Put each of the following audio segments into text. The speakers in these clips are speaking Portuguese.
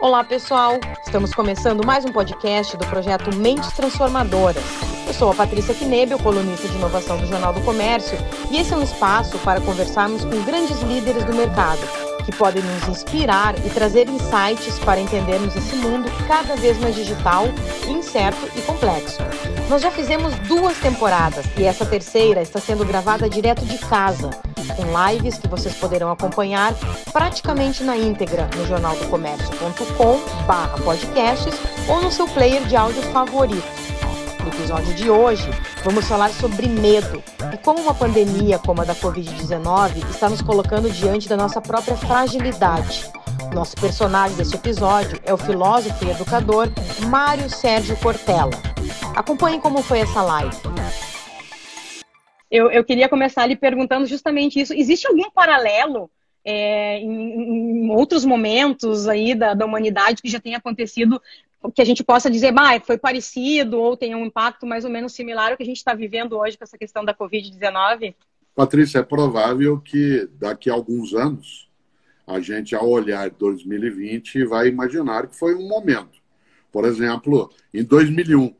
Olá, pessoal! Estamos começando mais um podcast do projeto Mentes Transformadoras. Eu sou a Patrícia Knebel, colunista de inovação do Jornal do Comércio, e esse é um espaço para conversarmos com grandes líderes do mercado, que podem nos inspirar e trazer insights para entendermos esse mundo cada vez mais digital, incerto e complexo. Nós já fizemos duas temporadas e essa terceira está sendo gravada direto de casa com lives que vocês poderão acompanhar praticamente na íntegra no jornaldocomércio.com/podcasts ou no seu player de áudio favorito. Episódio de hoje, vamos falar sobre medo e como uma pandemia como a da Covid-19 está nos colocando diante da nossa própria fragilidade. Nosso personagem deste episódio é o filósofo e educador Mário Sérgio Cortella. Acompanhem como foi essa live eu, eu queria começar ali perguntando justamente isso. Existe algum paralelo é, em, em, outros momentos aí da, da, humanidade que já tenha acontecido que a gente possa dizer, bah, foi parecido ou tem um impacto mais ou menos similar ao que a gente está vivendo hoje com essa questão da Covid-19? Patrícia, é provável que daqui a alguns anos a gente, ao olhar 2020, vai imaginar que foi um momento. Por exemplo, em 2001,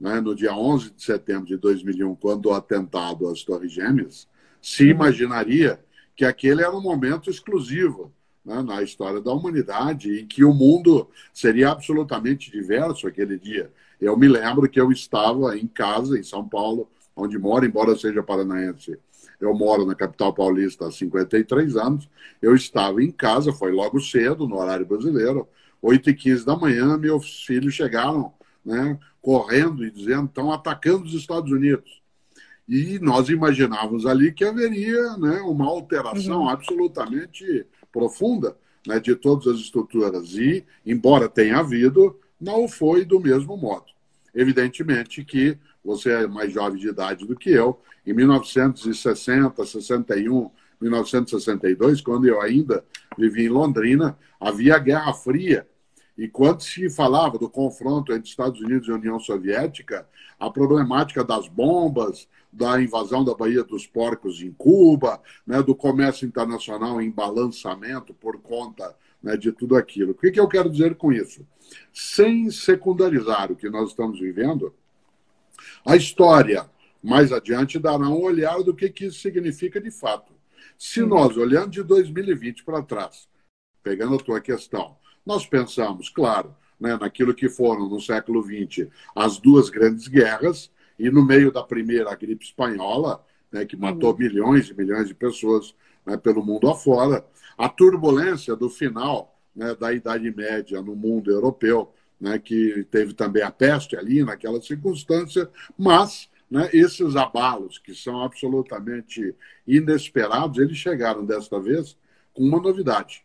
né, no dia 11 de setembro de 2001, quando o atentado às Torres Gêmeas, se imaginaria que aquele era um momento exclusivo né, na história da humanidade e que o mundo seria absolutamente diverso aquele dia. Eu me lembro que eu estava em casa, em São Paulo, onde moro, embora seja paranaense. Eu moro na capital paulista há 53 anos. Eu estava em casa, foi logo cedo, no horário brasileiro, 8h15 da manhã, meus filhos chegaram né, correndo e dizendo estão atacando os Estados Unidos. E nós imaginávamos ali que haveria né, uma alteração uhum. absolutamente profunda né, de todas as estruturas. E, embora tenha havido, não foi do mesmo modo. Evidentemente que você é mais jovem de idade do que eu. Em 1960, 61, 1962, quando eu ainda vivia em Londrina, havia a Guerra Fria e quando se falava do confronto entre Estados Unidos e União Soviética, a problemática das bombas, da invasão da Baía dos Porcos em Cuba, né, do comércio internacional em balançamento por conta né, de tudo aquilo. O que, que eu quero dizer com isso? Sem secundarizar o que nós estamos vivendo, a história mais adiante dará um olhar do que, que isso significa de fato. Se nós, olhando de 2020 para trás, pegando a tua questão, nós pensamos, claro, né, naquilo que foram no século XX as duas grandes guerras, e no meio da primeira gripe espanhola, né, que matou uhum. milhões e milhões de pessoas né, pelo mundo afora, a turbulência do final né, da Idade Média no mundo europeu, né, que teve também a peste ali naquela circunstância, mas né, esses abalos que são absolutamente inesperados, eles chegaram desta vez com uma novidade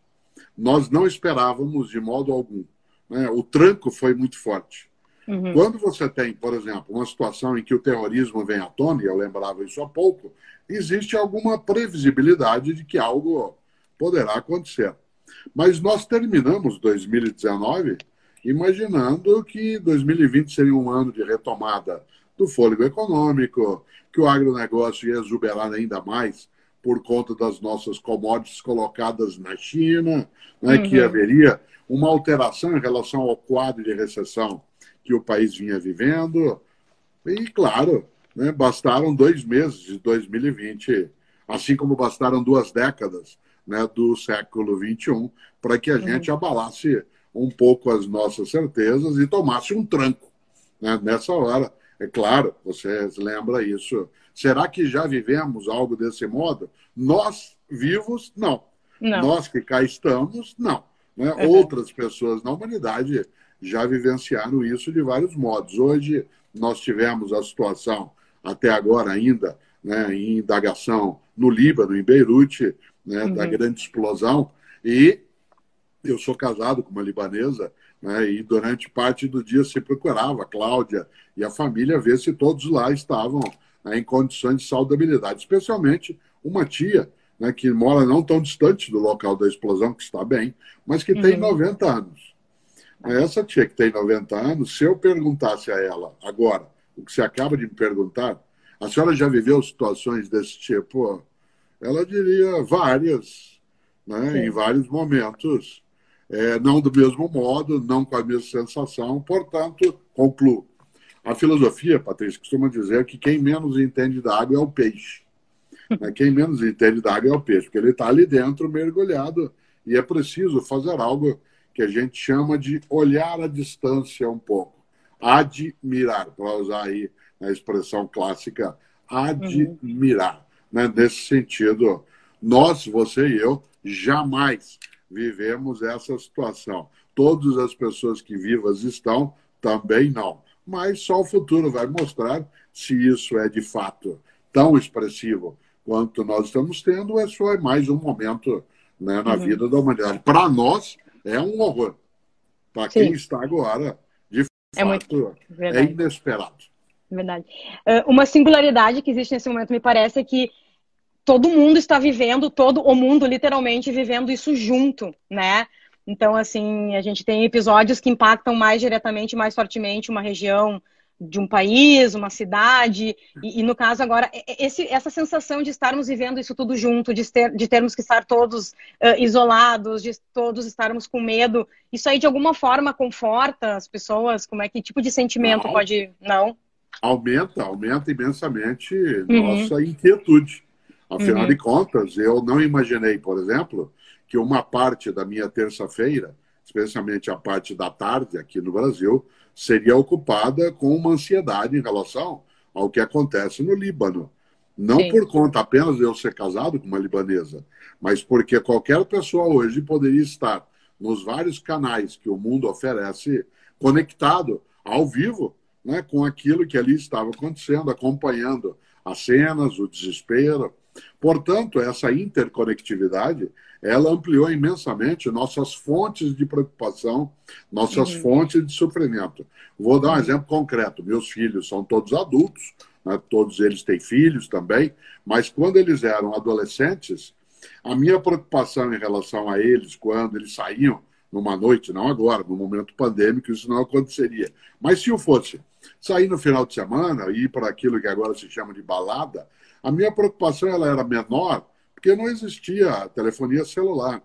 nós não esperávamos de modo algum. Né? O tranco foi muito forte. Uhum. Quando você tem, por exemplo, uma situação em que o terrorismo vem à tona, e eu lembrava isso há pouco, existe alguma previsibilidade de que algo poderá acontecer. Mas nós terminamos 2019 imaginando que 2020 seria um ano de retomada do fôlego econômico, que o agronegócio ia exuberar ainda mais por conta das nossas commodities colocadas na China, né, uhum. que haveria uma alteração em relação ao quadro de recessão que o país vinha vivendo. E, claro, né, bastaram dois meses de 2020, assim como bastaram duas décadas né, do século XXI, para que a uhum. gente abalasse um pouco as nossas certezas e tomasse um tranco né, nessa hora. É claro, você lembra isso Será que já vivemos algo desse modo? Nós, vivos, não. não. Nós que cá estamos, não. Né? Uhum. Outras pessoas na humanidade já vivenciaram isso de vários modos. Hoje, nós tivemos a situação, até agora ainda, né, em indagação no Líbano, em Beirute, né, uhum. da grande explosão. E eu sou casado com uma libanesa, né, e durante parte do dia se procurava a Cláudia e a família ver se todos lá estavam né, em condições de saudabilidade, especialmente uma tia né, que mora não tão distante do local da explosão, que está bem, mas que uhum. tem 90 anos. Essa tia que tem 90 anos, se eu perguntasse a ela agora, o que você acaba de me perguntar, a senhora já viveu situações desse tipo? Ela diria várias, né, em vários momentos. É, não do mesmo modo, não com a mesma sensação. Portanto, concluo. A filosofia, Patrícia, costuma dizer que quem menos entende da água é o peixe. Né? Quem menos entende da água é o peixe, porque ele está ali dentro mergulhado e é preciso fazer algo que a gente chama de olhar à distância um pouco, admirar, para usar aí a expressão clássica, admirar. Uhum. Né? Nesse sentido, nós, você e eu, jamais vivemos essa situação. Todas as pessoas que vivas estão, também não. Mas só o futuro vai mostrar se isso é de fato tão expressivo quanto nós estamos tendo, ou é só mais um momento né, na uhum. vida da humanidade. Para nós, é um horror. Para quem está agora, de é fato, muito... é inesperado. Verdade. Uh, uma singularidade que existe nesse momento, me parece, é que todo mundo está vivendo, todo o mundo literalmente vivendo isso junto, né? Então, assim, a gente tem episódios que impactam mais diretamente, mais fortemente uma região de um país, uma cidade, e, e no caso agora, esse, essa sensação de estarmos vivendo isso tudo junto, de, ter, de termos que estar todos uh, isolados, de todos estarmos com medo, isso aí de alguma forma conforta as pessoas? Como é que tipo de sentimento Não. pode. Não? Aumenta, aumenta imensamente uhum. nossa inquietude. Afinal uhum. de contas, eu não imaginei, por exemplo, que uma parte da minha terça-feira, especialmente a parte da tarde aqui no Brasil, seria ocupada com uma ansiedade em relação ao que acontece no Líbano. Não Sim. por conta apenas de eu ser casado com uma libanesa, mas porque qualquer pessoa hoje poderia estar nos vários canais que o mundo oferece, conectado ao vivo né, com aquilo que ali estava acontecendo, acompanhando as cenas, o desespero, Portanto, essa interconectividade, ela ampliou imensamente nossas fontes de preocupação, nossas uhum. fontes de sofrimento. Vou dar um exemplo concreto. Meus filhos são todos adultos, né? todos eles têm filhos também, mas quando eles eram adolescentes, a minha preocupação em relação a eles, quando eles saíam numa noite, não agora, no momento pandêmico, isso não aconteceria. Mas se o fosse sair no final de semana, ir para aquilo que agora se chama de balada, a minha preocupação ela era menor, porque não existia telefonia celular.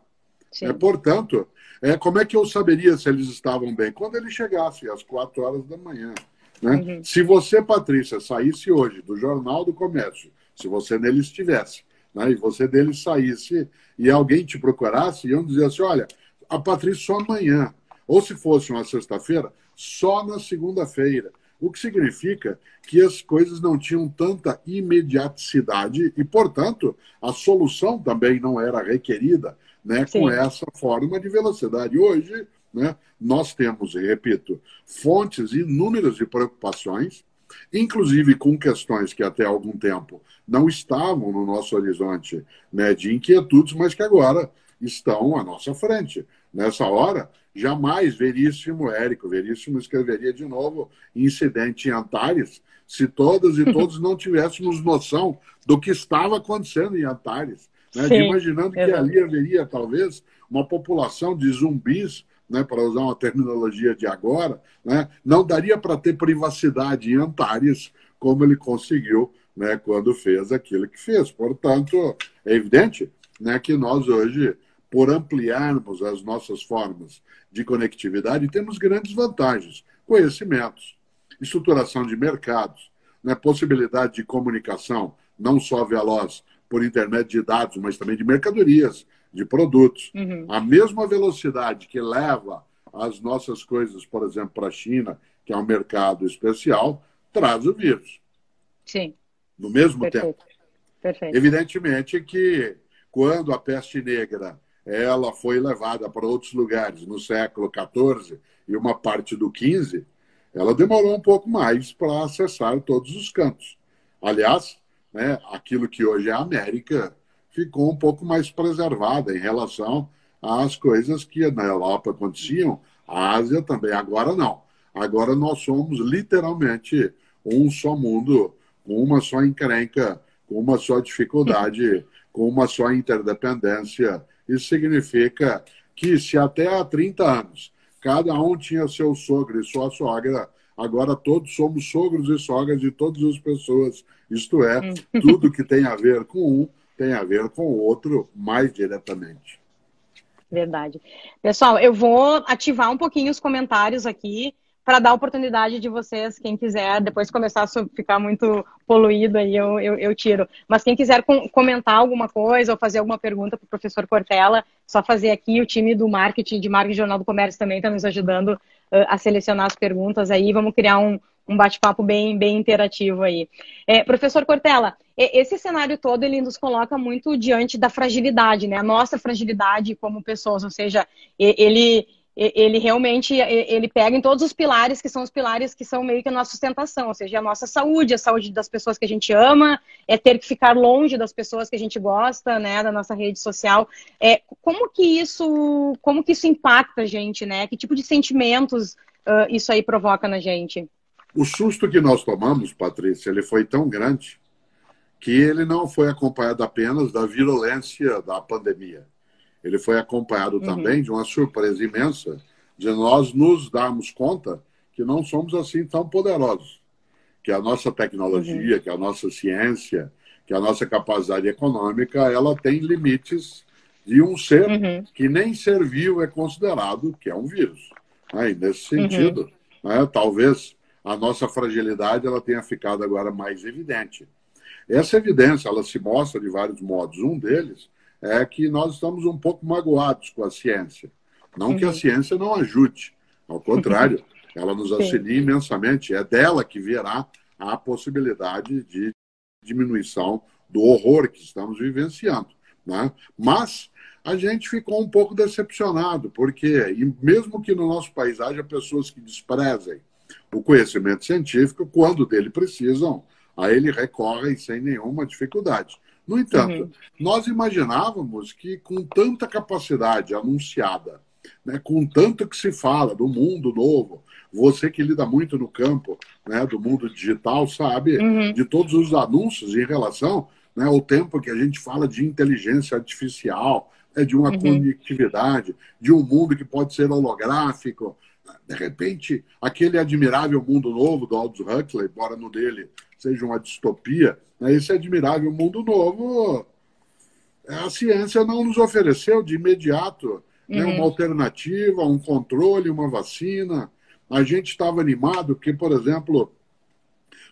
É, portanto, é, como é que eu saberia se eles estavam bem? Quando eles chegassem às quatro horas da manhã. Né? Uhum. Se você, Patrícia, saísse hoje do Jornal do Comércio, se você nele estivesse, né, e você dele saísse e alguém te procurasse, iam dizer assim: olha, a Patrícia só amanhã. Ou se fosse uma sexta-feira, só na segunda-feira o que significa que as coisas não tinham tanta imediaticidade e, portanto, a solução também não era requerida né, com essa forma de velocidade. Hoje, né, nós temos, repito, fontes inúmeras de preocupações, inclusive com questões que até algum tempo não estavam no nosso horizonte né, de inquietudes, mas que agora estão à nossa frente. Nessa hora, jamais Veríssimo, Érico Veríssimo, escreveria de novo Incidente em Antares, se todas e todos não tivéssemos noção do que estava acontecendo em Antares. Né? Sim, imaginando que ali haveria, talvez, uma população de zumbis, né, para usar uma terminologia de agora, né, não daria para ter privacidade em Antares como ele conseguiu né, quando fez aquilo que fez. Portanto, é evidente né, que nós hoje por ampliarmos as nossas formas de conectividade, temos grandes vantagens. Conhecimentos, estruturação de mercados, né, possibilidade de comunicação, não só veloz por intermédio de dados, mas também de mercadorias, de produtos. Uhum. A mesma velocidade que leva as nossas coisas, por exemplo, para a China, que é um mercado especial, traz o vírus. Sim. No mesmo Perfeito. tempo. Perfeito. Evidentemente que quando a peste negra ela foi levada para outros lugares no século XIV e uma parte do XV, ela demorou um pouco mais para acessar todos os cantos. Aliás, né, aquilo que hoje é a América ficou um pouco mais preservada em relação às coisas que na Europa aconteciam, a Ásia também. Agora não. Agora nós somos literalmente um só mundo, com uma só encrenca, com uma só dificuldade, com uma só interdependência isso significa que se até há 30 anos cada um tinha seu sogro e sua sogra, agora todos somos sogros e sogras de todas as pessoas. Isto é, hum. tudo que tem a ver com um tem a ver com o outro mais diretamente. Verdade. Pessoal, eu vou ativar um pouquinho os comentários aqui para dar oportunidade de vocês, quem quiser, depois começar a ficar muito poluído aí, eu, eu, eu tiro. Mas quem quiser com, comentar alguma coisa ou fazer alguma pergunta para o professor Cortella, só fazer aqui, o time do marketing, de marketing Jornal do Comércio também está nos ajudando uh, a selecionar as perguntas aí, vamos criar um, um bate-papo bem, bem interativo aí. É, professor Cortella, esse cenário todo ele nos coloca muito diante da fragilidade, né? A nossa fragilidade como pessoas, ou seja, ele ele realmente ele pega em todos os pilares que são os pilares que são meio que a nossa sustentação, ou seja, a nossa saúde, a saúde das pessoas que a gente ama, é ter que ficar longe das pessoas que a gente gosta, né, da nossa rede social. É, como que isso, como que isso impacta a gente, né? Que tipo de sentimentos uh, isso aí provoca na gente? O susto que nós tomamos, Patrícia, ele foi tão grande que ele não foi acompanhado apenas da virulência da pandemia. Ele foi acompanhado uhum. também de uma surpresa imensa de nós nos darmos conta que não somos assim tão poderosos, que a nossa tecnologia, uhum. que a nossa ciência, que a nossa capacidade econômica, ela tem limites de um ser uhum. que nem ser vivo é considerado que é um vírus. Né? nesse uhum. sentido, né, talvez a nossa fragilidade ela tenha ficado agora mais evidente. Essa evidência ela se mostra de vários modos. Um deles é que nós estamos um pouco magoados com a ciência. Não que a uhum. ciência não ajude, ao contrário, ela nos auxilia imensamente. É dela que virá a possibilidade de diminuição do horror que estamos vivenciando. Né? Mas a gente ficou um pouco decepcionado, porque mesmo que no nosso país haja pessoas que desprezem o conhecimento científico, quando dele precisam, a ele recorrem sem nenhuma dificuldade. No entanto, uhum. nós imaginávamos que com tanta capacidade anunciada, né, com tanto que se fala do mundo novo, você que lida muito no campo né, do mundo digital sabe uhum. de todos os anúncios em relação né, ao tempo que a gente fala de inteligência artificial, né, de uma uhum. conectividade, de um mundo que pode ser holográfico, de repente, aquele admirável mundo novo do Aldous Huxley, embora no dele seja uma distopia, né, esse admirável mundo novo, a ciência não nos ofereceu de imediato né, uhum. uma alternativa, um controle, uma vacina. A gente estava animado porque, por exemplo,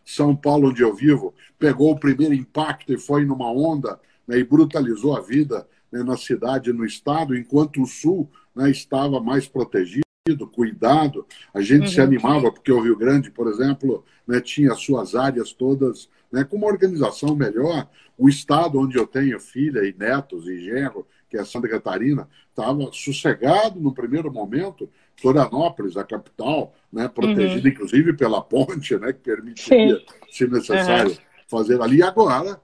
São Paulo, onde eu vivo, pegou o primeiro impacto e foi numa onda né, e brutalizou a vida né, na cidade, no estado, enquanto o Sul né, estava mais protegido cuidado. A gente uhum. se animava porque o Rio Grande, por exemplo, né, tinha suas áreas todas né, com uma organização melhor. O estado onde eu tenho filha e netos e genro, que é Santa Catarina, estava sossegado no primeiro momento. Florianópolis, a capital, né, protegida uhum. inclusive pela ponte, né, que permitiria, Sim. se necessário, uhum. fazer ali. E agora,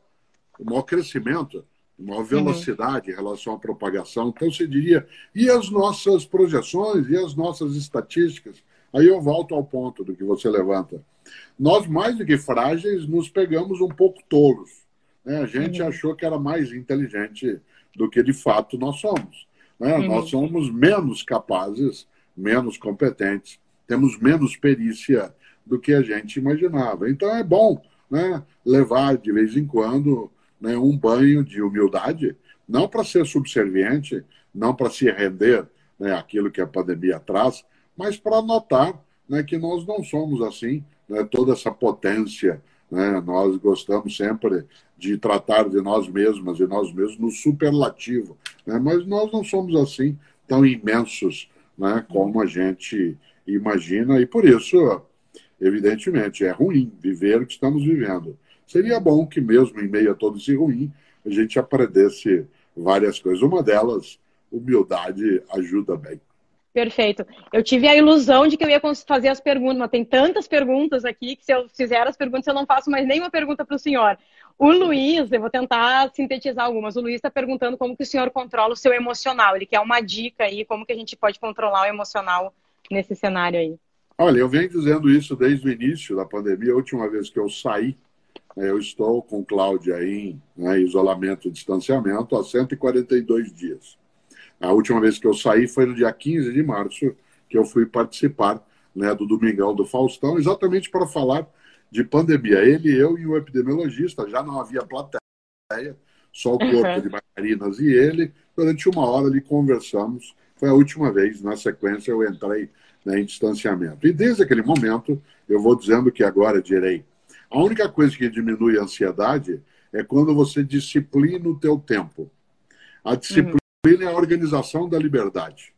o maior crescimento maior uhum. velocidade uhum. em relação à propagação. Então, se diria, e as nossas projeções, e as nossas estatísticas? Aí eu volto ao ponto do que você levanta. Nós, mais do que frágeis, nos pegamos um pouco tolos. Né? A gente uhum. achou que era mais inteligente do que de fato nós somos. Né? Uhum. Nós somos menos capazes, menos competentes, temos menos perícia do que a gente imaginava. Então é bom né, levar de vez em quando né, um banho de humildade, não para ser subserviente, não para se render né, aquilo que a pandemia traz, mas para notar né, que nós não somos assim, né, toda essa potência. Né, nós gostamos sempre de tratar de nós mesmos e nós mesmos no superlativo, né, mas nós não somos assim tão imensos né, como a gente imagina, e por isso, evidentemente, é ruim viver o que estamos vivendo. Seria bom que, mesmo em meio a todo esse ruim, a gente aprendesse várias coisas. Uma delas, humildade ajuda bem. Perfeito. Eu tive a ilusão de que eu ia fazer as perguntas, mas tem tantas perguntas aqui que se eu fizer as perguntas eu não faço mais nenhuma pergunta para o senhor. O Luiz, eu vou tentar sintetizar algumas. O Luiz está perguntando como que o senhor controla o seu emocional. Ele quer uma dica aí, como que a gente pode controlar o emocional nesse cenário aí. Olha, eu venho dizendo isso desde o início da pandemia. A última vez que eu saí eu estou com Cláudia em né, isolamento e distanciamento há 142 dias. A última vez que eu saí foi no dia 15 de março, que eu fui participar né, do Domingão do Faustão, exatamente para falar de pandemia. Ele, eu e o epidemiologista, já não havia plateia, só o corpo uhum. de bailarinas e ele. Durante uma hora ali conversamos. Foi a última vez, na sequência, eu entrei né, em distanciamento. E desde aquele momento, eu vou dizendo que agora direi. A única coisa que diminui a ansiedade é quando você disciplina o teu tempo. A disciplina uhum. é a organização da liberdade.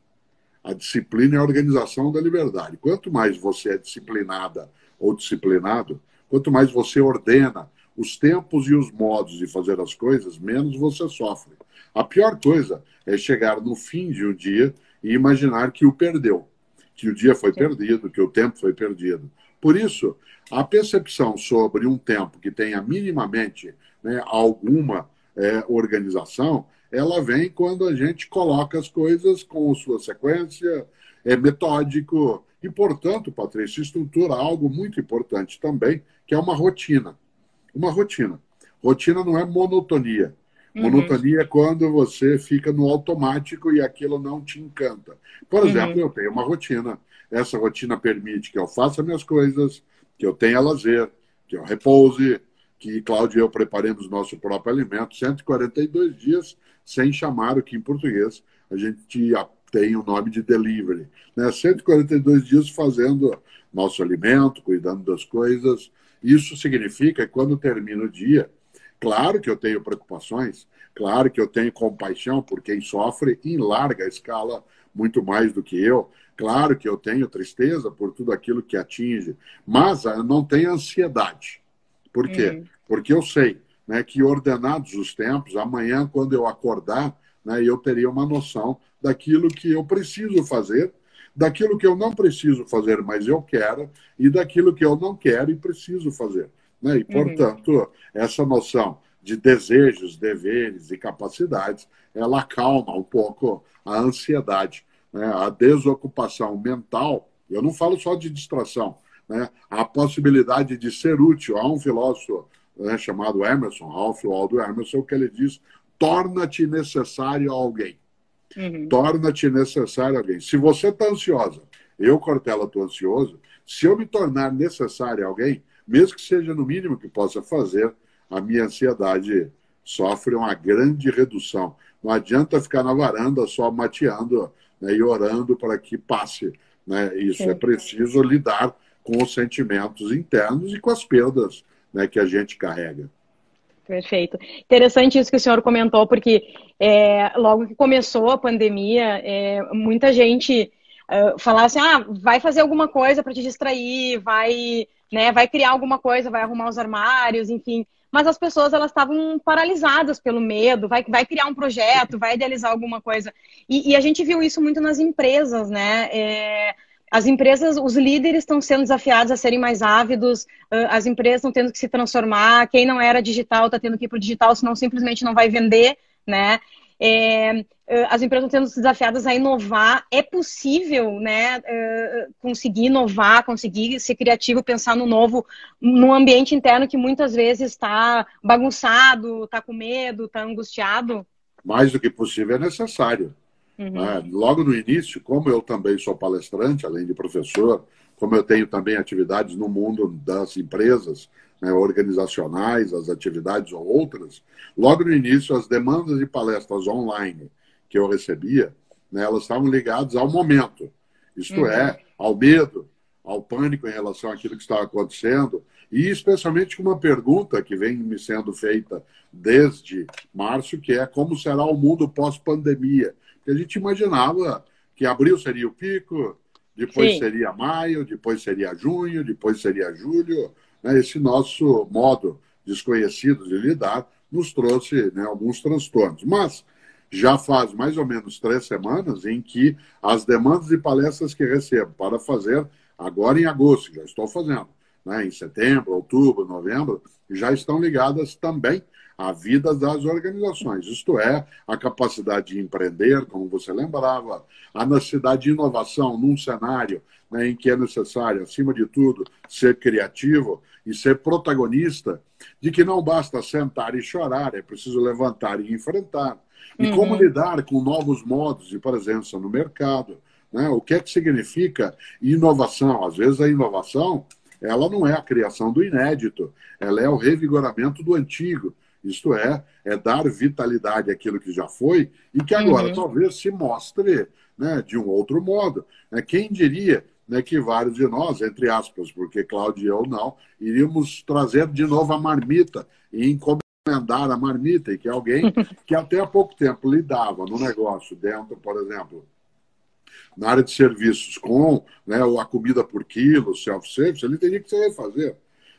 A disciplina é a organização da liberdade. Quanto mais você é disciplinada ou disciplinado, quanto mais você ordena os tempos e os modos de fazer as coisas, menos você sofre. A pior coisa é chegar no fim de um dia e imaginar que o perdeu, que o dia foi perdido, que o tempo foi perdido. Por isso, a percepção sobre um tempo que tenha minimamente né, alguma é, organização, ela vem quando a gente coloca as coisas com sua sequência, é metódico, e, portanto, Patrícia, estrutura algo muito importante também, que é uma rotina. Uma rotina. Rotina não é monotonia. Uhum. Monotonia é quando você fica no automático e aquilo não te encanta. Por uhum. exemplo, uhum. eu tenho uma rotina. Essa rotina permite que eu faça minhas coisas, que eu tenha lazer, que eu repouse, que Cláudio e eu preparemos nosso próprio alimento, 142 dias sem chamar o que em português a gente tem o nome de delivery. Né? 142 dias fazendo nosso alimento, cuidando das coisas. Isso significa que quando termina o dia, claro que eu tenho preocupações, claro que eu tenho compaixão por quem sofre em larga escala muito mais do que eu. Claro que eu tenho tristeza por tudo aquilo que atinge, mas eu não tenho ansiedade. Por quê? Uhum. Porque eu sei né, que, ordenados os tempos, amanhã, quando eu acordar, né, eu teria uma noção daquilo que eu preciso fazer, daquilo que eu não preciso fazer, mas eu quero, e daquilo que eu não quero e preciso fazer. Né? E, uhum. portanto, uhum. essa noção de desejos, deveres e capacidades, ela acalma um pouco a ansiedade, né? a desocupação mental. Eu não falo só de distração, né, a possibilidade de ser útil. Há um filósofo né, chamado Emerson, Ralph Waldo Emerson, que ele diz: torna-te necessário a alguém. Uhum. Torna-te necessário a alguém. Se você está ansiosa, eu, Cortella, estou ansioso, se eu me tornar necessário a alguém, mesmo que seja no mínimo que possa fazer, a minha ansiedade sofre uma grande redução. Não adianta ficar na varanda só mateando né, e orando para que passe. Né? Isso é preciso lidar com os sentimentos internos e com as perdas né, que a gente carrega. Perfeito. Interessante isso que o senhor comentou, porque é, logo que começou a pandemia, é, muita gente uh, falava assim, ah, vai fazer alguma coisa para te distrair, vai, né, vai criar alguma coisa, vai arrumar os armários, enfim. Mas as pessoas elas estavam paralisadas pelo medo, vai, vai criar um projeto, vai idealizar alguma coisa. E, e a gente viu isso muito nas empresas, né? É, as empresas, os líderes estão sendo desafiados a serem mais ávidos, as empresas estão tendo que se transformar, quem não era digital está tendo que ir para o digital, senão simplesmente não vai vender, né? É, as empresas estão sendo desafiadas a inovar. É possível, né, conseguir inovar, conseguir ser criativo, pensar no novo, num ambiente interno que muitas vezes está bagunçado, está com medo, está angustiado? Mais do que possível é necessário. Uhum. Né? Logo no início, como eu também sou palestrante, além de professor, como eu tenho também atividades no mundo das empresas né, organizacionais, as atividades ou outras, logo no início, as demandas de palestras online que eu recebia, né, elas estavam ligadas ao momento, isto uhum. é, ao medo, ao pânico em relação àquilo que estava acontecendo, e especialmente com uma pergunta que vem me sendo feita desde março, que é como será o mundo pós-pandemia? a gente imaginava que abril seria o pico, depois Sim. seria maio, depois seria junho, depois seria julho. Né? Esse nosso modo desconhecido de lidar nos trouxe né, alguns transtornos. Mas já faz mais ou menos três semanas em que as demandas de palestras que recebo para fazer agora em agosto, já estou fazendo, né, em setembro, outubro, novembro, já estão ligadas também a vida das organizações, isto é, a capacidade de empreender, como você lembrava, a necessidade de inovação num cenário né, em que é necessário, acima de tudo, ser criativo e ser protagonista, de que não basta sentar e chorar, é preciso levantar e enfrentar. E uhum. como lidar com novos modos de presença no mercado. Né? O que é que significa inovação? Às vezes a inovação ela não é a criação do inédito, ela é o revigoramento do antigo. Isto é, é dar vitalidade àquilo que já foi e que agora uhum. talvez se mostre né, de um outro modo. Né? Quem diria né, que vários de nós, entre aspas, porque Cláudio e eu não, iríamos trazer de novo a marmita e encomendar a marmita, e que alguém que até há pouco tempo lidava no negócio dentro, por exemplo, na área de serviços com né, a comida por quilo, self-service, ele teria que se refazer.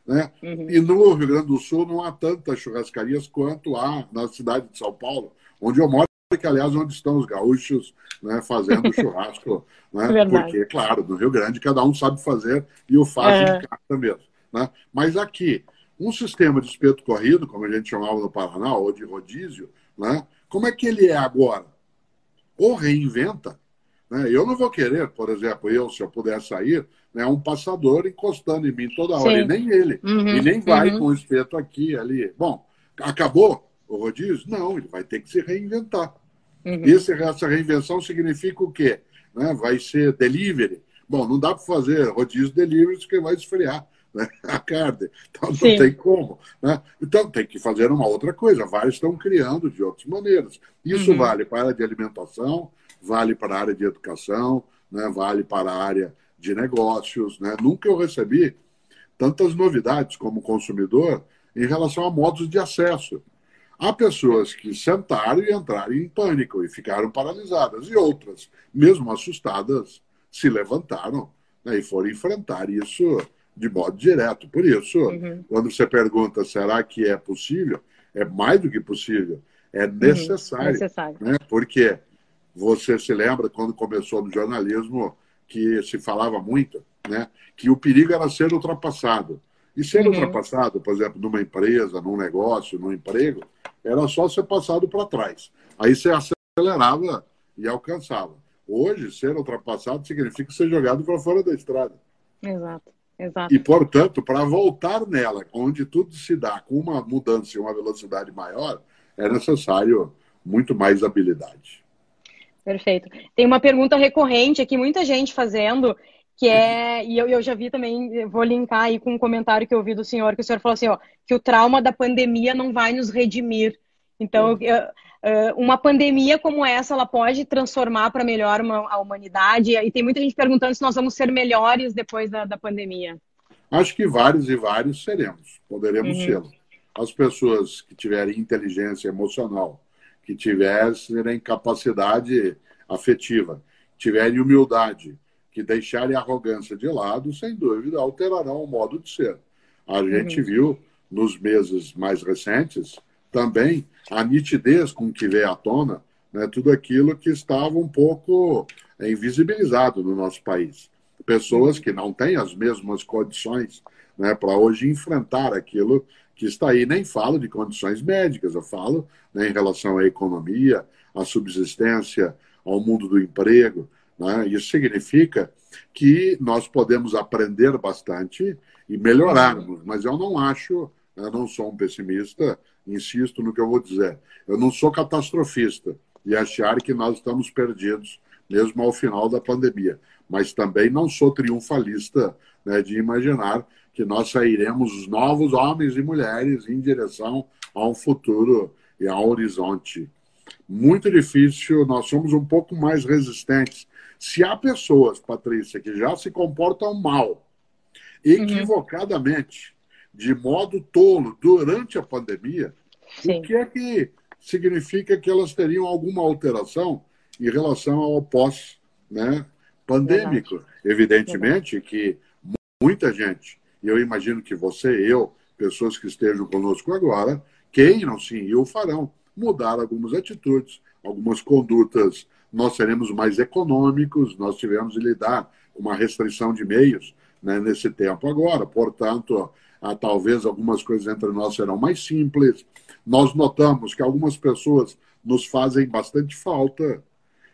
Né? Uhum. E no Rio Grande do Sul não há tantas churrascarias quanto há na cidade de São Paulo, onde eu moro, que aliás onde estão os gaúchos né, fazendo churrasco. né? Porque, claro, no Rio Grande cada um sabe fazer e o faz é. em casa mesmo. Né? Mas aqui, um sistema de espeto corrido, como a gente chamava no Paraná, ou de rodízio, né? como é que ele é agora? Ou reinventa, né? Eu não vou querer, por exemplo, eu, se eu puder sair, né, um passador encostando em mim toda hora, Sim. e nem ele. Uhum, e nem vai uhum. com o espeto aqui, ali. Bom, acabou o rodízio? Não, ele vai ter que se reinventar. Uhum. Esse, essa reinvenção significa o quê? Né? Vai ser delivery. Bom, não dá para fazer rodízio delivery porque vai esfriar né? a carne. Então não Sim. tem como. Né? Então tem que fazer uma outra coisa. Vários estão criando de outras maneiras. Isso uhum. vale para a área de alimentação, vale para a área de educação, né? vale para a área de negócios. Né? Nunca eu recebi tantas novidades como consumidor em relação a modos de acesso. Há pessoas que sentaram e entraram em pânico e ficaram paralisadas, e outras, mesmo assustadas, se levantaram né, e foram enfrentar isso de modo direto. Por isso, uhum. quando você pergunta será que é possível, é mais do que possível, é necessário. Uhum. necessário. Né? Porque você se lembra quando começou no jornalismo que se falava muito, né? Que o perigo era ser ultrapassado. E ser uhum. ultrapassado, por exemplo, numa empresa, num negócio, num emprego, era só ser passado para trás. Aí você acelerava e alcançava. Hoje, ser ultrapassado significa ser jogado para fora da estrada. Exato, exato. E, portanto, para voltar nela, onde tudo se dá com uma mudança e uma velocidade maior, é necessário muito mais habilidade. Perfeito. Tem uma pergunta recorrente aqui, muita gente fazendo, que é, e eu, eu já vi também, vou linkar aí com um comentário que eu ouvi do senhor, que o senhor falou assim, ó, que o trauma da pandemia não vai nos redimir. Então, eu, uma pandemia como essa, ela pode transformar para melhor uma, a humanidade? E tem muita gente perguntando se nós vamos ser melhores depois da, da pandemia. Acho que vários e vários seremos, poderemos uhum. ser. As pessoas que tiverem inteligência emocional, que tiverem capacidade afetiva, tiverem humildade, que deixarem a arrogância de lado, sem dúvida, alterarão o modo de ser. A gente uhum. viu nos meses mais recentes também a nitidez com que veio à tona né, tudo aquilo que estava um pouco invisibilizado no nosso país. Pessoas que não têm as mesmas condições né, para hoje enfrentar aquilo que está aí. Nem falo de condições médicas, eu falo né, em relação à economia, à subsistência, ao mundo do emprego. Né? Isso significa que nós podemos aprender bastante e melhorarmos, mas eu não acho, eu não sou um pessimista, insisto no que eu vou dizer, eu não sou catastrofista e achar que nós estamos perdidos mesmo ao final da pandemia, mas também não sou triunfalista né, de imaginar que nós sairemos novos homens e mulheres em direção a um futuro e a um horizonte. Muito difícil, nós somos um pouco mais resistentes. Se há pessoas, Patrícia, que já se comportam mal, equivocadamente, uhum. de modo tolo, durante a pandemia, Sim. o que é que significa que elas teriam alguma alteração em relação ao pós-pandêmico? Né, Evidentemente Verdade. que muita gente e eu imagino que você, eu, pessoas que estejam conosco agora, queiram sim e o farão, mudar algumas atitudes, algumas condutas. Nós seremos mais econômicos, nós tivemos de lidar com uma restrição de meios né, nesse tempo agora, portanto, ah, talvez algumas coisas entre nós serão mais simples. Nós notamos que algumas pessoas nos fazem bastante falta,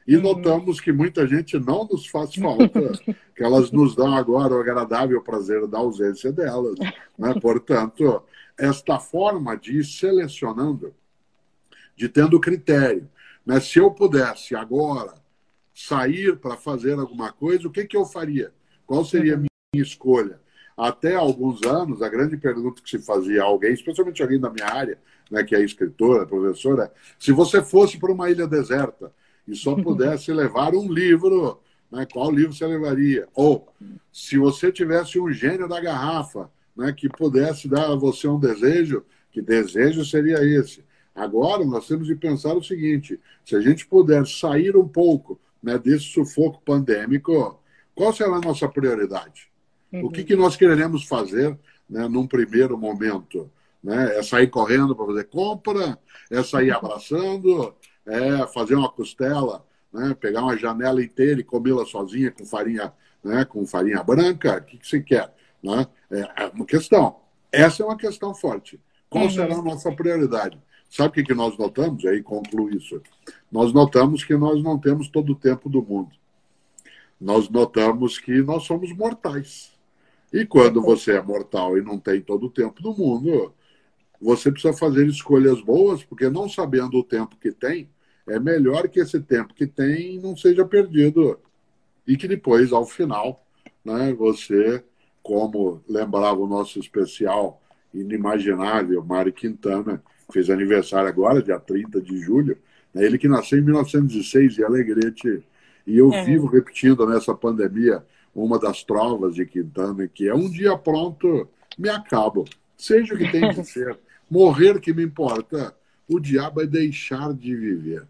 e uhum. notamos que muita gente não nos faz falta, que elas nos dão agora o agradável prazer da ausência delas. Né? Portanto, esta forma de ir selecionando, de tendo critério. Né? Se eu pudesse agora sair para fazer alguma coisa, o que, que eu faria? Qual seria a minha escolha? até alguns anos, a grande pergunta que se fazia a alguém, especialmente alguém da minha área, né, que é escritora, professora, se você fosse para uma ilha deserta e só pudesse levar um livro, né, qual livro você levaria? Ou, se você tivesse um gênio da garrafa né, que pudesse dar a você um desejo, que desejo seria esse? Agora, nós temos de pensar o seguinte: se a gente puder sair um pouco né, desse sufoco pandêmico, qual será a nossa prioridade? Uhum. O que, que nós queremos fazer né, num primeiro momento? Né? É sair correndo para fazer compra? É sair abraçando? É fazer uma costela? Né? Pegar uma janela inteira e comê-la sozinha com farinha, né? com farinha branca? O que, que você quer? Né? É uma questão. Essa é uma questão forte. Qual será a nossa prioridade? Sabe o que, que nós notamos? E aí concluo isso. Nós notamos que nós não temos todo o tempo do mundo. Nós notamos que nós somos mortais. E quando você é mortal e não tem todo o tempo do mundo, você precisa fazer escolhas boas, porque não sabendo o tempo que tem, é melhor que esse tempo que tem não seja perdido. E que depois, ao final, né, você, como lembrava o nosso especial inimaginável, Mário Quintana, fez aniversário agora, dia 30 de julho, né, ele que nasceu em 1906 em Alegrete, e eu é. vivo repetindo nessa pandemia uma das trovas de Quintana, que é um dia pronto, me acabo. Seja o que tem que ser. Morrer que me importa. O diabo é deixar de viver.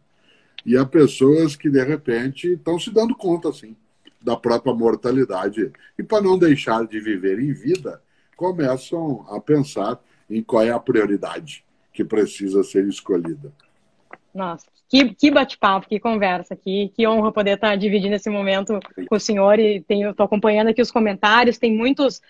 E há pessoas que, de repente, estão se dando conta, assim, da própria mortalidade. E para não deixar de viver em vida, começam a pensar em qual é a prioridade que precisa ser escolhida. Nossa, que, que bate-papo, que conversa, que, que honra poder estar dividindo esse momento com o senhor. E estou acompanhando aqui os comentários, tem muitos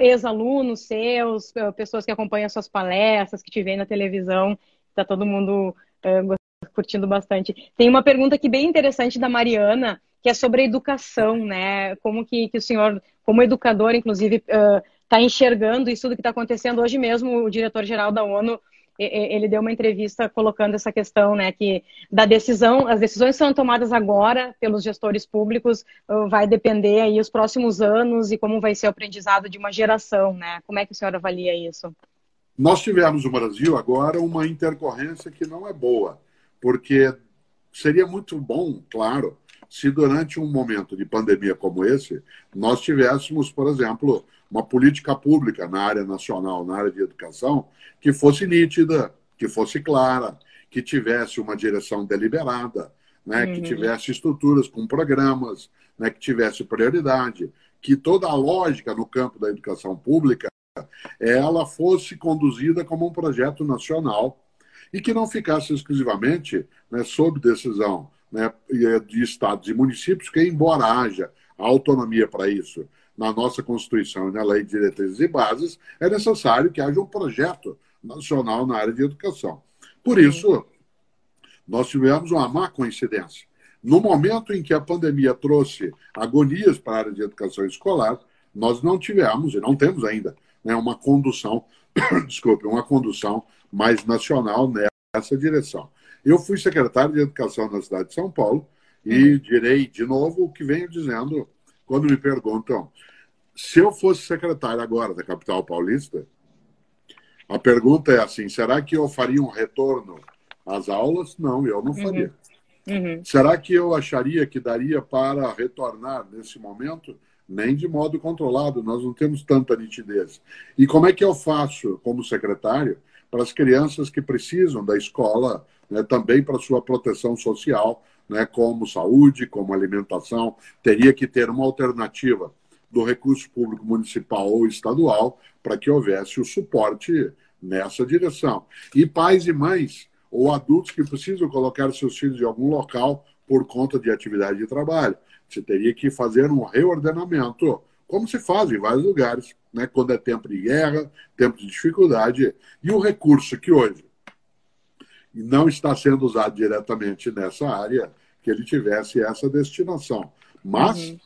ex-alunos seus, eh, pessoas que acompanham suas palestras, que te veem na televisão, está todo mundo uh, curtindo bastante. Tem uma pergunta aqui bem interessante da Mariana, que é sobre a educação, né? Como que, que o senhor, como educador, inclusive, está uh, enxergando isso tudo que está acontecendo hoje mesmo, o diretor-geral da ONU ele deu uma entrevista colocando essa questão, né, que da decisão, as decisões são tomadas agora pelos gestores públicos, vai depender aí os próximos anos e como vai ser o aprendizado de uma geração, né? Como é que o senhor avalia isso? Nós tivemos no Brasil agora uma intercorrência que não é boa, porque seria muito bom, claro, se durante um momento de pandemia como esse, nós tivéssemos, por exemplo, uma política pública na área nacional, na área de educação, que fosse nítida, que fosse clara, que tivesse uma direção deliberada, né, uhum. que tivesse estruturas com programas, né, que tivesse prioridade, que toda a lógica no campo da educação pública ela fosse conduzida como um projeto nacional e que não ficasse exclusivamente né, sob decisão né, de estados e municípios, que embora haja autonomia para isso, na nossa Constituição e na Lei de Diretrizes e Bases, é necessário que haja um projeto nacional na área de educação. Por isso, nós tivemos uma má coincidência. No momento em que a pandemia trouxe agonias para a área de educação escolar, nós não tivemos, e não temos ainda, né, uma condução, desculpe, uma condução mais nacional nessa direção. Eu fui secretário de Educação na cidade de São Paulo e direi de novo o que venho dizendo quando me perguntam se eu fosse secretário agora da capital paulista, a pergunta é assim: será que eu faria um retorno às aulas? Não, eu não uhum. faria. Uhum. Uhum. Será que eu acharia que daria para retornar nesse momento? Nem de modo controlado, nós não temos tanta nitidez. E como é que eu faço, como secretário, para as crianças que precisam da escola, né, também para sua proteção social, né, como saúde, como alimentação, teria que ter uma alternativa do recurso público municipal ou estadual para que houvesse o suporte nessa direção. E pais e mães ou adultos que precisam colocar seus filhos em algum local por conta de atividade de trabalho. Você teria que fazer um reordenamento, como se faz em vários lugares, né? quando é tempo de guerra, tempo de dificuldade. E o recurso que hoje não está sendo usado diretamente nessa área, que ele tivesse essa destinação. Mas uhum.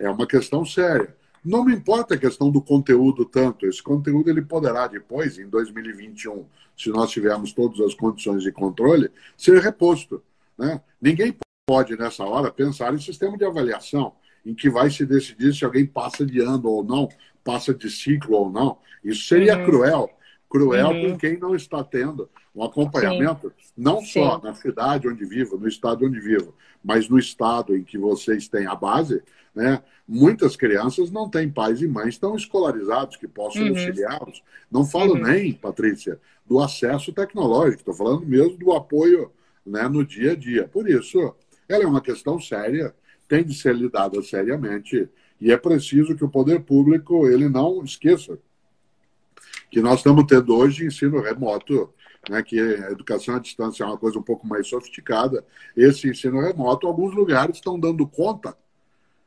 é uma questão séria. Não me importa a questão do conteúdo tanto. Esse conteúdo ele poderá depois, em 2021, se nós tivermos todas as condições de controle, ser reposto. Né? Ninguém pode, nessa hora, pensar em sistema de avaliação. Em que vai se decidir se alguém passa de ano ou não, passa de ciclo ou não. Isso seria uhum. cruel. Cruel uhum. com quem não está tendo um acompanhamento, Sim. não só Sim. na cidade onde vivo, no estado onde vivo, mas no estado em que vocês têm a base, né? Muitas crianças não têm pais e mães tão escolarizados que possam uhum. auxiliá-los. Não falo uhum. nem, Patrícia, do acesso tecnológico, estou falando mesmo do apoio né, no dia a dia. Por isso, ela é uma questão séria, tem de ser lidada seriamente e é preciso que o poder público ele não esqueça que nós estamos tendo hoje ensino remoto, né, que a educação à distância é uma coisa um pouco mais sofisticada. Esse ensino remoto, alguns lugares estão dando conta,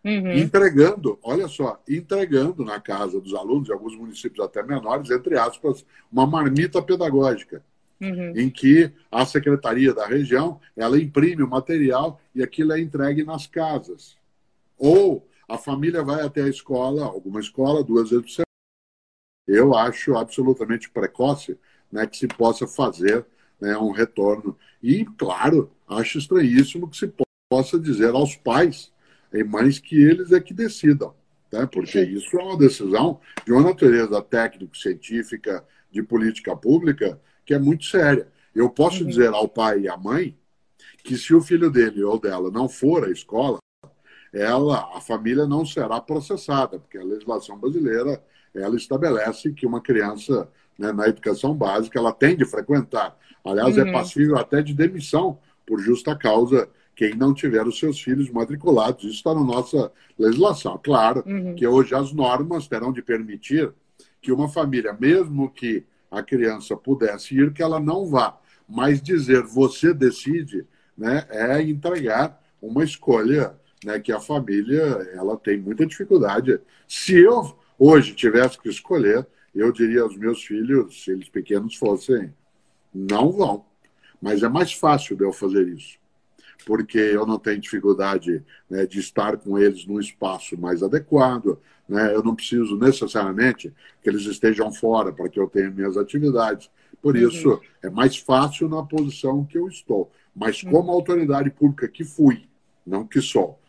uhum. entregando, olha só, entregando na casa dos alunos, em alguns municípios até menores, entre aspas, uma marmita pedagógica uhum. em que a secretaria da região ela imprime o material e aquilo é entregue nas casas. Ou a família vai até a escola, alguma escola, duas vezes por semana. Eu acho absolutamente precoce né, que se possa fazer né, um retorno. E, claro, acho estranhíssimo que se possa dizer aos pais e mães que eles é que decidam, né, porque isso é uma decisão de uma natureza técnico-científica, de política pública, que é muito séria. Eu posso uhum. dizer ao pai e à mãe que se o filho dele ou dela não for à escola, ela, a família não será processada, porque a legislação brasileira ela estabelece que uma criança né, na educação básica ela tem de frequentar. Aliás, é uhum. é passível até de demissão por justa causa quem não tiver os seus filhos matriculados. Isso está na nossa legislação. Claro uhum. que hoje as normas terão de permitir que uma família, mesmo que a criança pudesse ir, que ela não vá. Mas dizer você decide né, é entregar uma escolha né, que a família ela tem muita dificuldade. Se eu hoje tivesse que escolher, eu diria aos meus filhos, se eles pequenos fossem, não vão. Mas é mais fácil de eu fazer isso porque eu não tenho dificuldade né, de estar com eles num espaço mais adequado. Né? Eu não preciso necessariamente que eles estejam fora para que eu tenha minhas atividades. Por uhum. isso, é mais fácil na posição que eu estou. Mas uhum. como autoridade pública que fui, não que sou,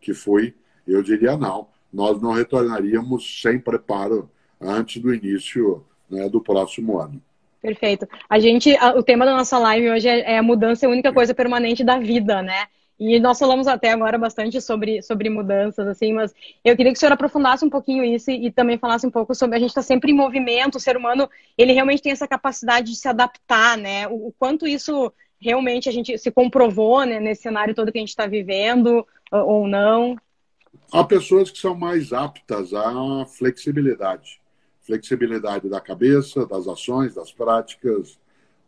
que fui, eu diria não. Nós não retornaríamos sem preparo antes do início né, do próximo ano. Perfeito. A gente, o tema da nossa live hoje é, é, a mudança é a única coisa permanente da vida, né? E nós falamos até agora bastante sobre, sobre mudanças, assim, mas eu queria que o senhor aprofundasse um pouquinho isso e, e também falasse um pouco sobre a gente está sempre em movimento, o ser humano, ele realmente tem essa capacidade de se adaptar, né? O, o quanto isso realmente a gente se comprovou né, nesse cenário todo que a gente está vivendo ou não? Há pessoas que são mais aptas à flexibilidade flexibilidade da cabeça, das ações, das práticas,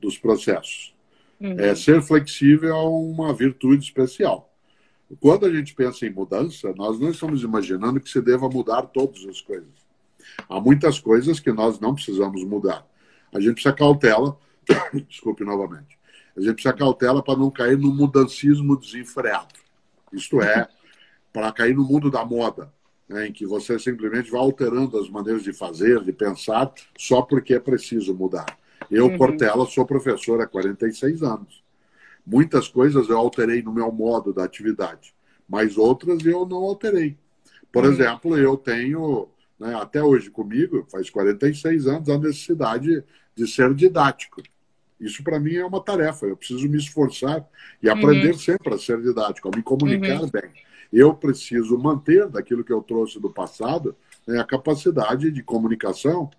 dos processos. Uhum. É, ser flexível é uma virtude especial. Quando a gente pensa em mudança, nós não estamos imaginando que se deva mudar todas as coisas. Há muitas coisas que nós não precisamos mudar. A gente precisa cautela, desculpe novamente, a gente precisa cautela para não cair no mudancismo desenfreado. Isto é, para cair no mundo da moda né, em que você simplesmente vai alterando as maneiras de fazer, de pensar, só porque é preciso mudar. Eu, uhum. Cortella, sou professor há 46 anos. Muitas coisas eu alterei no meu modo da atividade, mas outras eu não alterei. Por uhum. exemplo, eu tenho, né, até hoje comigo, faz 46 anos, a necessidade de ser didático. Isso para mim é uma tarefa. Eu preciso me esforçar e aprender uhum. sempre a ser didático, a me comunicar uhum. bem eu preciso manter daquilo que eu trouxe do passado né, a capacidade de comunicação.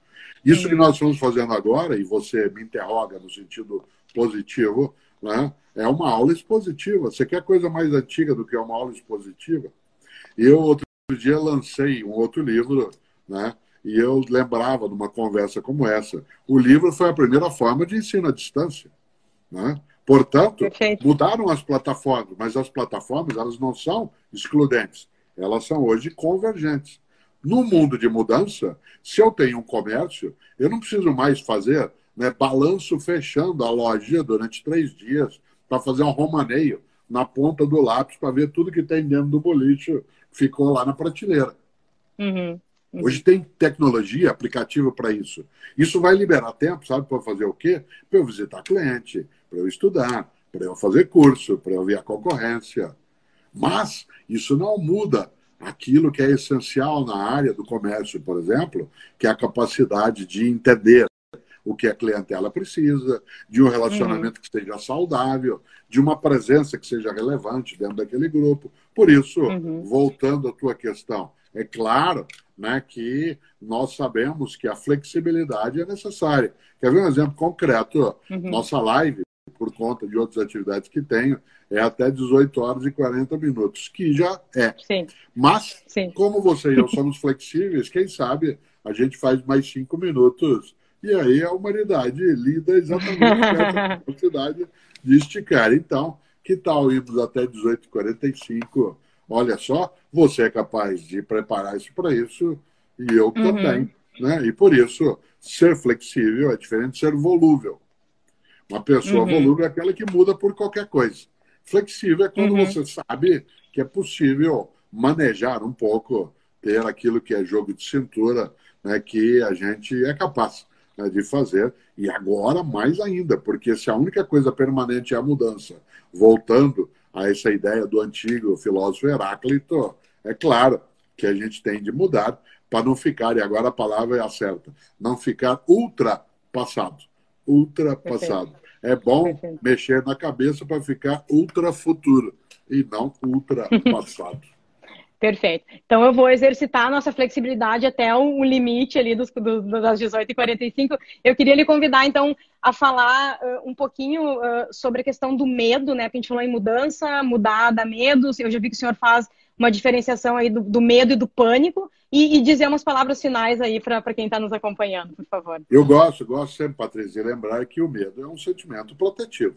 Isso que nós estamos fazendo agora, e você me interroga no sentido positivo, né, é uma aula expositiva. Você quer coisa mais antiga do que uma aula expositiva? Eu, outro dia, lancei um outro livro, né, e eu lembrava de uma conversa como essa. O livro foi a primeira forma de ensino à distância. Né? Portanto, Perfeito. mudaram as plataformas, mas as plataformas elas não são excludentes, elas são hoje convergentes. No mundo de mudança, se eu tenho um comércio, eu não preciso mais fazer né, balanço fechando a loja durante três dias para fazer um romaneio na ponta do lápis para ver tudo que tem dentro do boliche que ficou lá na prateleira. Uhum. Hoje tem tecnologia, aplicativo para isso. Isso vai liberar tempo, sabe, para fazer o quê? Para eu visitar cliente, para eu estudar, para eu fazer curso, para eu ver a concorrência. Mas isso não muda aquilo que é essencial na área do comércio, por exemplo, que é a capacidade de entender o que a clientela precisa, de um relacionamento uhum. que seja saudável, de uma presença que seja relevante dentro daquele grupo. Por isso, uhum. voltando à tua questão, é claro né, que nós sabemos que a flexibilidade é necessária. Quer ver um exemplo concreto? Uhum. Nossa live, por conta de outras atividades que tenho, é até 18 horas e 40 minutos, que já é. Sim. Mas, Sim. como você e eu somos flexíveis, quem sabe a gente faz mais cinco minutos. E aí a humanidade lida exatamente com essa capacidade de esticar. Então, que tal irmos até 18h45? Olha só, você é capaz de preparar isso para isso e eu uhum. também. Né? E por isso, ser flexível é diferente de ser volúvel. Uma pessoa uhum. volúvel é aquela que muda por qualquer coisa. Flexível é quando uhum. você sabe que é possível manejar um pouco, ter aquilo que é jogo de cintura, né, que a gente é capaz né, de fazer. E agora mais ainda, porque se a única coisa permanente é a mudança, voltando a essa ideia do antigo filósofo Heráclito, é claro que a gente tem de mudar para não ficar, e agora a palavra é a certa, não ficar ultrapassado. Ultrapassado. É bom Perfeito. mexer na cabeça para ficar ultra futuro e não ultrapassado. Perfeito. Então eu vou exercitar a nossa flexibilidade até o limite ali dos, do, das 18h45. Eu queria lhe convidar, então, a falar uh, um pouquinho uh, sobre a questão do medo, né? Porque a gente falou em mudança, mudar dá medo. Eu já vi que o senhor faz uma diferenciação aí do, do medo e do pânico e, e, dizer umas palavras finais aí para quem está nos acompanhando, por favor. Eu gosto, gosto sempre, Patrícia, de lembrar que o medo é um sentimento protetivo.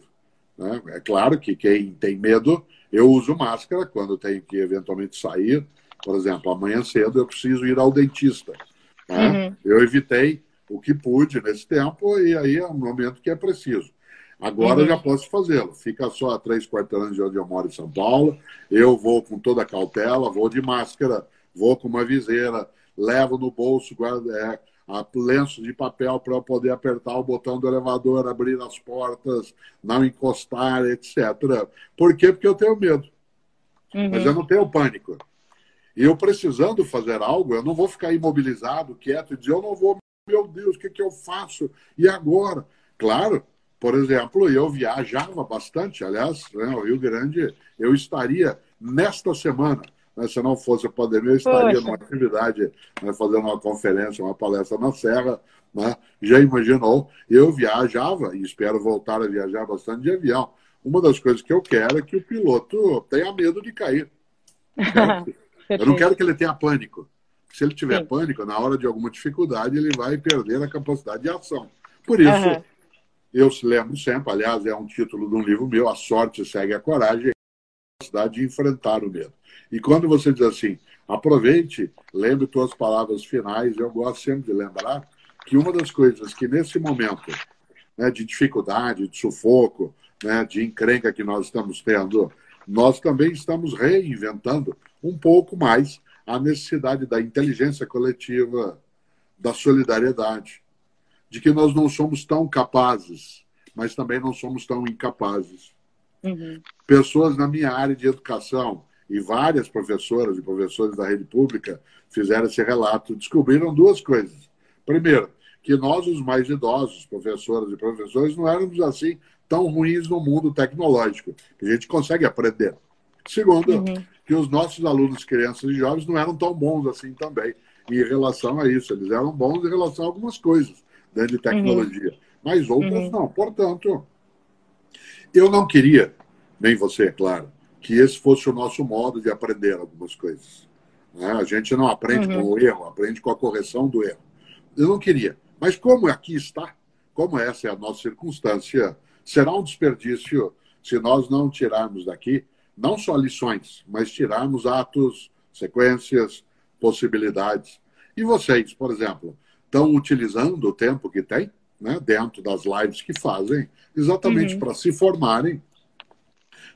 Né? É claro que quem tem medo eu uso máscara quando tenho que eventualmente sair. Por exemplo, amanhã cedo eu preciso ir ao dentista. Né? Uhum. Eu evitei o que pude nesse tempo e aí é um momento que é preciso. Agora uhum. já posso fazê-lo. Fica só a três quarteirões de onde eu moro em São Paulo. Eu vou com toda a cautela, vou de máscara, vou com uma viseira, levo no bolso guarda, é, lenço de papel para eu poder apertar o botão do elevador, abrir as portas, não encostar, etc. Por quê? Porque eu tenho medo. Uhum. Mas eu não tenho pânico. E eu precisando fazer algo, eu não vou ficar imobilizado, quieto e dizer, eu não vou, meu Deus, o que, que eu faço? E agora? Claro, por exemplo, eu viajava bastante, aliás, né, o Rio Grande, eu estaria nesta semana né? Se não fosse a pandemia, eu estaria Poxa. numa atividade, né, fazendo uma conferência, uma palestra na Serra. Né? Já imaginou? Eu viajava, e espero voltar a viajar bastante de avião. Uma das coisas que eu quero é que o piloto tenha medo de cair. eu não quero que ele tenha pânico. Se ele tiver Sim. pânico, na hora de alguma dificuldade, ele vai perder a capacidade de ação. Por isso, uhum. eu lembro sempre, aliás, é um título de um livro meu, A Sorte Segue a Coragem, a capacidade de enfrentar o medo. E quando você diz assim, aproveite, lembre suas palavras finais, eu gosto sempre de lembrar que uma das coisas que nesse momento né, de dificuldade, de sufoco, né, de encrenca que nós estamos tendo, nós também estamos reinventando um pouco mais a necessidade da inteligência coletiva, da solidariedade, de que nós não somos tão capazes, mas também não somos tão incapazes. Uhum. Pessoas na minha área de educação, e várias professoras e professores da rede pública fizeram esse relato, descobriram duas coisas. Primeiro, que nós, os mais idosos, professoras e professores, não éramos assim tão ruins no mundo tecnológico, que a gente consegue aprender. Segundo, uhum. que os nossos alunos, crianças e jovens, não eram tão bons assim também em relação a isso. Eles eram bons em relação a algumas coisas dentro de tecnologia, uhum. mas outras uhum. não. Portanto, eu não queria, nem você, é claro, que esse fosse o nosso modo de aprender algumas coisas. Né? A gente não aprende uhum. com o erro, aprende com a correção do erro. Eu não queria. Mas como aqui está, como essa é a nossa circunstância, será um desperdício se nós não tirarmos daqui não só lições, mas tirarmos atos, sequências, possibilidades. E vocês, por exemplo, estão utilizando o tempo que tem, né, dentro das lives que fazem, exatamente uhum. para se formarem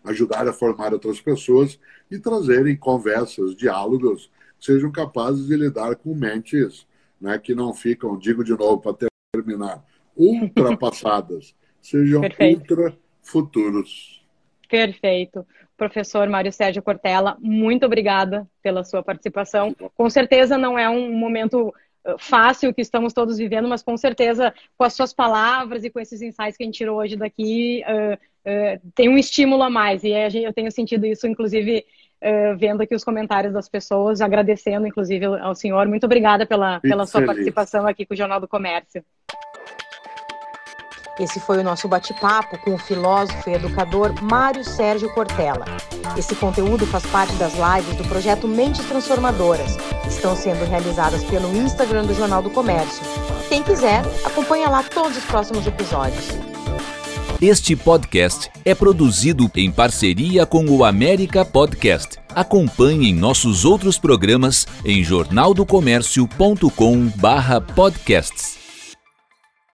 ajudar a formar outras pessoas e trazerem conversas, diálogos que sejam capazes de lidar com mentes né, que não ficam, digo de novo para terminar, ultrapassadas, sejam ultra futuros. Perfeito. Professor Mário Sérgio Cortella, muito obrigada pela sua participação. Com certeza não é um momento uh, fácil que estamos todos vivendo, mas com certeza com as suas palavras e com esses insights que a gente tirou hoje daqui, uh, uh, tem um estímulo a mais. E eu tenho sentido isso, inclusive, uh, vendo aqui os comentários das pessoas, agradecendo, inclusive, ao senhor. Muito obrigada pela, pela sua participação aqui com o Jornal do Comércio. Esse foi o nosso bate-papo com o filósofo e educador Mário Sérgio Cortella. Esse conteúdo faz parte das lives do projeto Mentes Transformadoras. Estão sendo realizadas pelo Instagram do Jornal do Comércio. Quem quiser, acompanha lá todos os próximos episódios. Este podcast é produzido em parceria com o América Podcast. Acompanhe nossos outros programas em jornaldocomércio.com/podcasts.